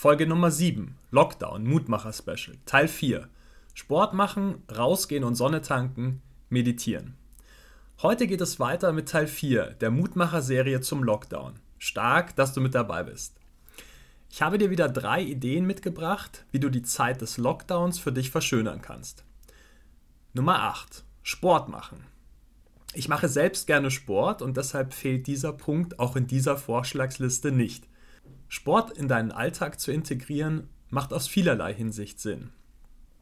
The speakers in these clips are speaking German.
Folge Nummer 7, Lockdown, Mutmacher Special, Teil 4. Sport machen, rausgehen und Sonne tanken, meditieren. Heute geht es weiter mit Teil 4 der Mutmacher-Serie zum Lockdown. Stark, dass du mit dabei bist. Ich habe dir wieder drei Ideen mitgebracht, wie du die Zeit des Lockdowns für dich verschönern kannst. Nummer 8. Sport machen. Ich mache selbst gerne Sport und deshalb fehlt dieser Punkt auch in dieser Vorschlagsliste nicht. Sport in deinen Alltag zu integrieren, macht aus vielerlei Hinsicht Sinn.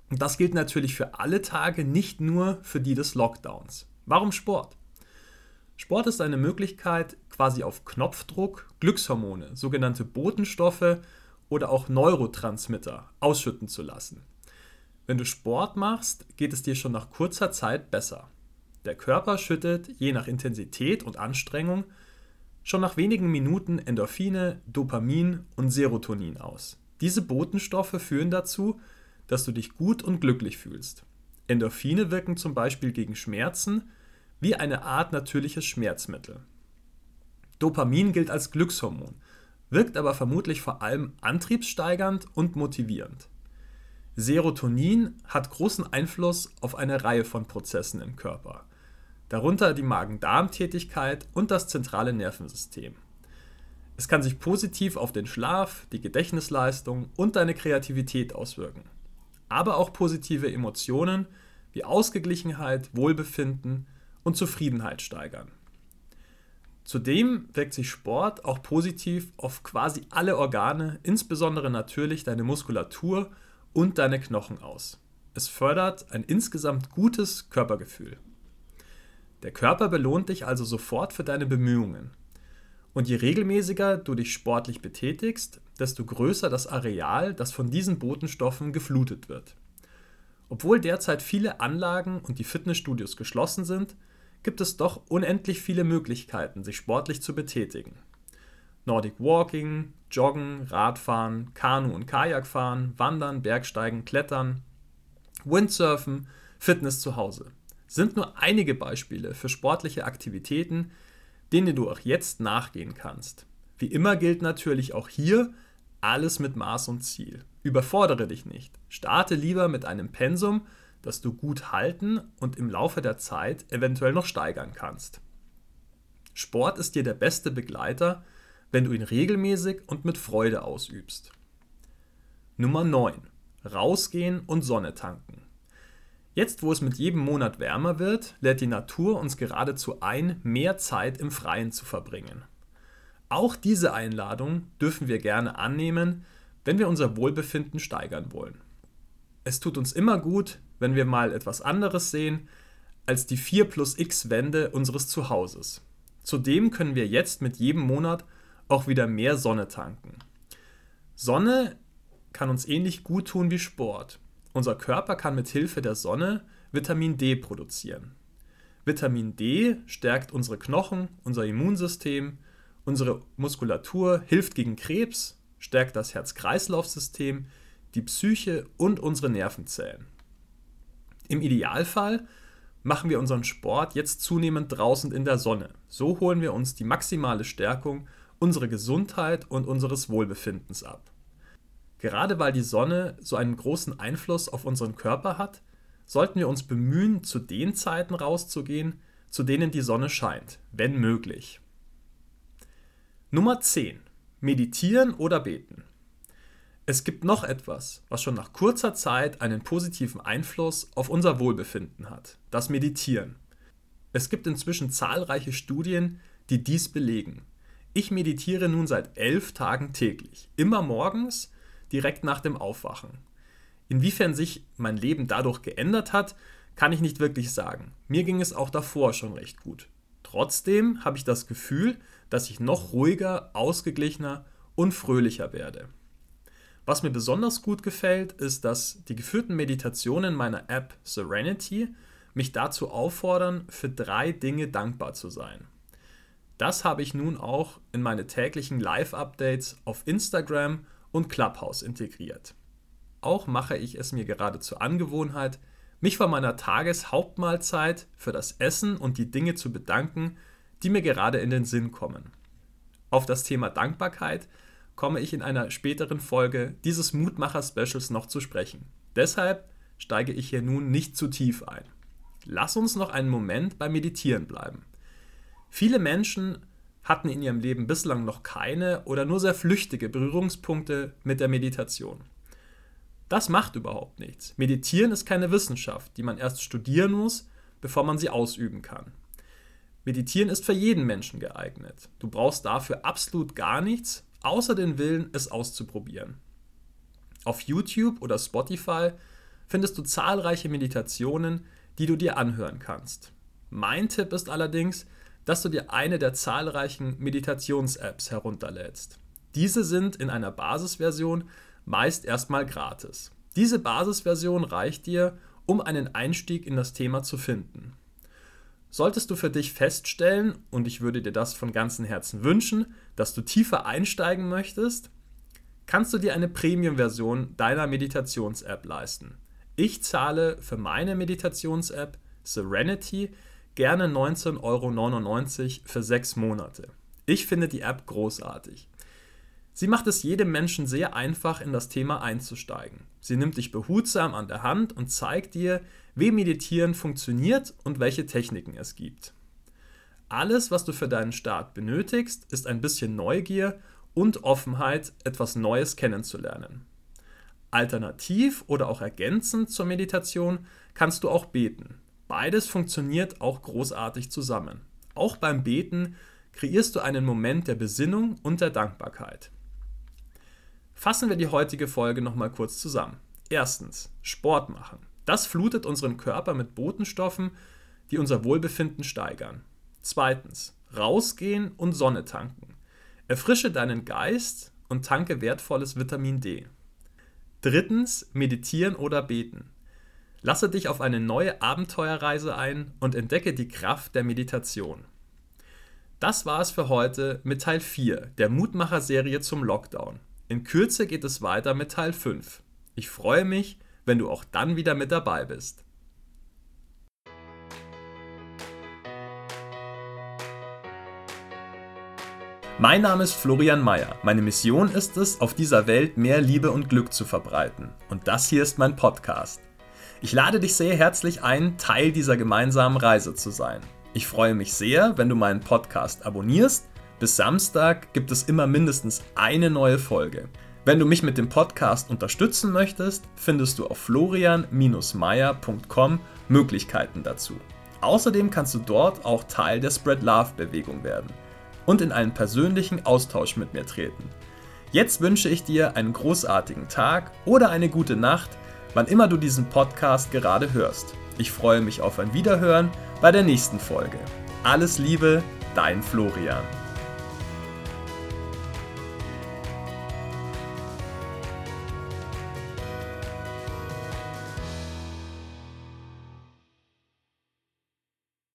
Und das gilt natürlich für alle Tage, nicht nur für die des Lockdowns. Warum Sport? Sport ist eine Möglichkeit, quasi auf Knopfdruck Glückshormone, sogenannte Botenstoffe oder auch Neurotransmitter ausschütten zu lassen. Wenn du Sport machst, geht es dir schon nach kurzer Zeit besser. Der Körper schüttet, je nach Intensität und Anstrengung, schon nach wenigen Minuten Endorphine, Dopamin und Serotonin aus. Diese Botenstoffe führen dazu, dass du dich gut und glücklich fühlst. Endorphine wirken zum Beispiel gegen Schmerzen wie eine Art natürliches Schmerzmittel. Dopamin gilt als Glückshormon, wirkt aber vermutlich vor allem antriebssteigernd und motivierend. Serotonin hat großen Einfluss auf eine Reihe von Prozessen im Körper darunter die Magen-Darm-Tätigkeit und das zentrale Nervensystem. Es kann sich positiv auf den Schlaf, die Gedächtnisleistung und deine Kreativität auswirken, aber auch positive Emotionen wie Ausgeglichenheit, Wohlbefinden und Zufriedenheit steigern. Zudem wirkt sich Sport auch positiv auf quasi alle Organe, insbesondere natürlich deine Muskulatur und deine Knochen aus. Es fördert ein insgesamt gutes Körpergefühl. Der Körper belohnt dich also sofort für deine Bemühungen. Und je regelmäßiger du dich sportlich betätigst, desto größer das Areal, das von diesen Botenstoffen geflutet wird. Obwohl derzeit viele Anlagen und die Fitnessstudios geschlossen sind, gibt es doch unendlich viele Möglichkeiten, sich sportlich zu betätigen. Nordic Walking, Joggen, Radfahren, Kanu- und Kajakfahren, Wandern, Bergsteigen, Klettern, Windsurfen, Fitness zu Hause sind nur einige Beispiele für sportliche Aktivitäten, denen du auch jetzt nachgehen kannst. Wie immer gilt natürlich auch hier alles mit Maß und Ziel. Überfordere dich nicht. Starte lieber mit einem Pensum, das du gut halten und im Laufe der Zeit eventuell noch steigern kannst. Sport ist dir der beste Begleiter, wenn du ihn regelmäßig und mit Freude ausübst. Nummer 9. Rausgehen und Sonne tanken. Jetzt, wo es mit jedem Monat wärmer wird, lädt die Natur uns geradezu ein, mehr Zeit im Freien zu verbringen. Auch diese Einladung dürfen wir gerne annehmen, wenn wir unser Wohlbefinden steigern wollen. Es tut uns immer gut, wenn wir mal etwas anderes sehen als die 4 plus x Wände unseres Zuhauses. Zudem können wir jetzt mit jedem Monat auch wieder mehr Sonne tanken. Sonne kann uns ähnlich gut tun wie Sport. Unser Körper kann mit Hilfe der Sonne Vitamin D produzieren. Vitamin D stärkt unsere Knochen, unser Immunsystem, unsere Muskulatur, hilft gegen Krebs, stärkt das Herz-Kreislauf-System, die Psyche und unsere Nervenzellen. Im Idealfall machen wir unseren Sport jetzt zunehmend draußen in der Sonne. So holen wir uns die maximale Stärkung unserer Gesundheit und unseres Wohlbefindens ab. Gerade weil die Sonne so einen großen Einfluss auf unseren Körper hat, sollten wir uns bemühen, zu den Zeiten rauszugehen, zu denen die Sonne scheint, wenn möglich. Nummer 10. Meditieren oder beten. Es gibt noch etwas, was schon nach kurzer Zeit einen positiven Einfluss auf unser Wohlbefinden hat, das Meditieren. Es gibt inzwischen zahlreiche Studien, die dies belegen. Ich meditiere nun seit elf Tagen täglich, immer morgens direkt nach dem Aufwachen. Inwiefern sich mein Leben dadurch geändert hat, kann ich nicht wirklich sagen. Mir ging es auch davor schon recht gut. Trotzdem habe ich das Gefühl, dass ich noch ruhiger, ausgeglichener und fröhlicher werde. Was mir besonders gut gefällt, ist, dass die geführten Meditationen meiner App Serenity mich dazu auffordern, für drei Dinge dankbar zu sein. Das habe ich nun auch in meine täglichen Live-Updates auf Instagram und Clubhouse integriert. Auch mache ich es mir gerade zur Angewohnheit, mich vor meiner Tageshauptmahlzeit für das Essen und die Dinge zu bedanken, die mir gerade in den Sinn kommen. Auf das Thema Dankbarkeit komme ich in einer späteren Folge dieses Mutmacher-Specials noch zu sprechen. Deshalb steige ich hier nun nicht zu tief ein. Lass uns noch einen Moment beim Meditieren bleiben. Viele Menschen hatten in ihrem Leben bislang noch keine oder nur sehr flüchtige Berührungspunkte mit der Meditation. Das macht überhaupt nichts. Meditieren ist keine Wissenschaft, die man erst studieren muss, bevor man sie ausüben kann. Meditieren ist für jeden Menschen geeignet. Du brauchst dafür absolut gar nichts, außer den Willen, es auszuprobieren. Auf YouTube oder Spotify findest du zahlreiche Meditationen, die du dir anhören kannst. Mein Tipp ist allerdings, dass du dir eine der zahlreichen Meditations-Apps herunterlädst. Diese sind in einer Basisversion meist erstmal gratis. Diese Basisversion reicht dir, um einen Einstieg in das Thema zu finden. Solltest du für dich feststellen, und ich würde dir das von ganzem Herzen wünschen, dass du tiefer einsteigen möchtest, kannst du dir eine Premium-Version deiner Meditations-App leisten. Ich zahle für meine Meditations-App Serenity gerne 19,99 Euro für sechs Monate. Ich finde die App großartig. Sie macht es jedem Menschen sehr einfach, in das Thema einzusteigen. Sie nimmt dich behutsam an der Hand und zeigt dir, wie Meditieren funktioniert und welche Techniken es gibt. Alles, was du für deinen Start benötigst, ist ein bisschen Neugier und Offenheit, etwas Neues kennenzulernen. Alternativ oder auch ergänzend zur Meditation kannst du auch beten. Beides funktioniert auch großartig zusammen. Auch beim Beten kreierst du einen Moment der Besinnung und der Dankbarkeit. Fassen wir die heutige Folge nochmal kurz zusammen. Erstens, Sport machen. Das flutet unseren Körper mit Botenstoffen, die unser Wohlbefinden steigern. Zweitens, rausgehen und Sonne tanken. Erfrische deinen Geist und tanke wertvolles Vitamin D. Drittens, meditieren oder beten. Lasse dich auf eine neue Abenteuerreise ein und entdecke die Kraft der Meditation. Das war es für heute mit Teil 4 der Mutmacher-Serie zum Lockdown. In Kürze geht es weiter mit Teil 5. Ich freue mich, wenn du auch dann wieder mit dabei bist. Mein Name ist Florian Mayer. Meine Mission ist es, auf dieser Welt mehr Liebe und Glück zu verbreiten. Und das hier ist mein Podcast. Ich lade dich sehr herzlich ein, Teil dieser gemeinsamen Reise zu sein. Ich freue mich sehr, wenn du meinen Podcast abonnierst. Bis Samstag gibt es immer mindestens eine neue Folge. Wenn du mich mit dem Podcast unterstützen möchtest, findest du auf florian-meier.com Möglichkeiten dazu. Außerdem kannst du dort auch Teil der Spread Love Bewegung werden und in einen persönlichen Austausch mit mir treten. Jetzt wünsche ich dir einen großartigen Tag oder eine gute Nacht, wann immer du diesen Podcast gerade hörst. Ich freue mich auf ein Wiederhören bei der nächsten Folge. Alles Liebe, dein Florian.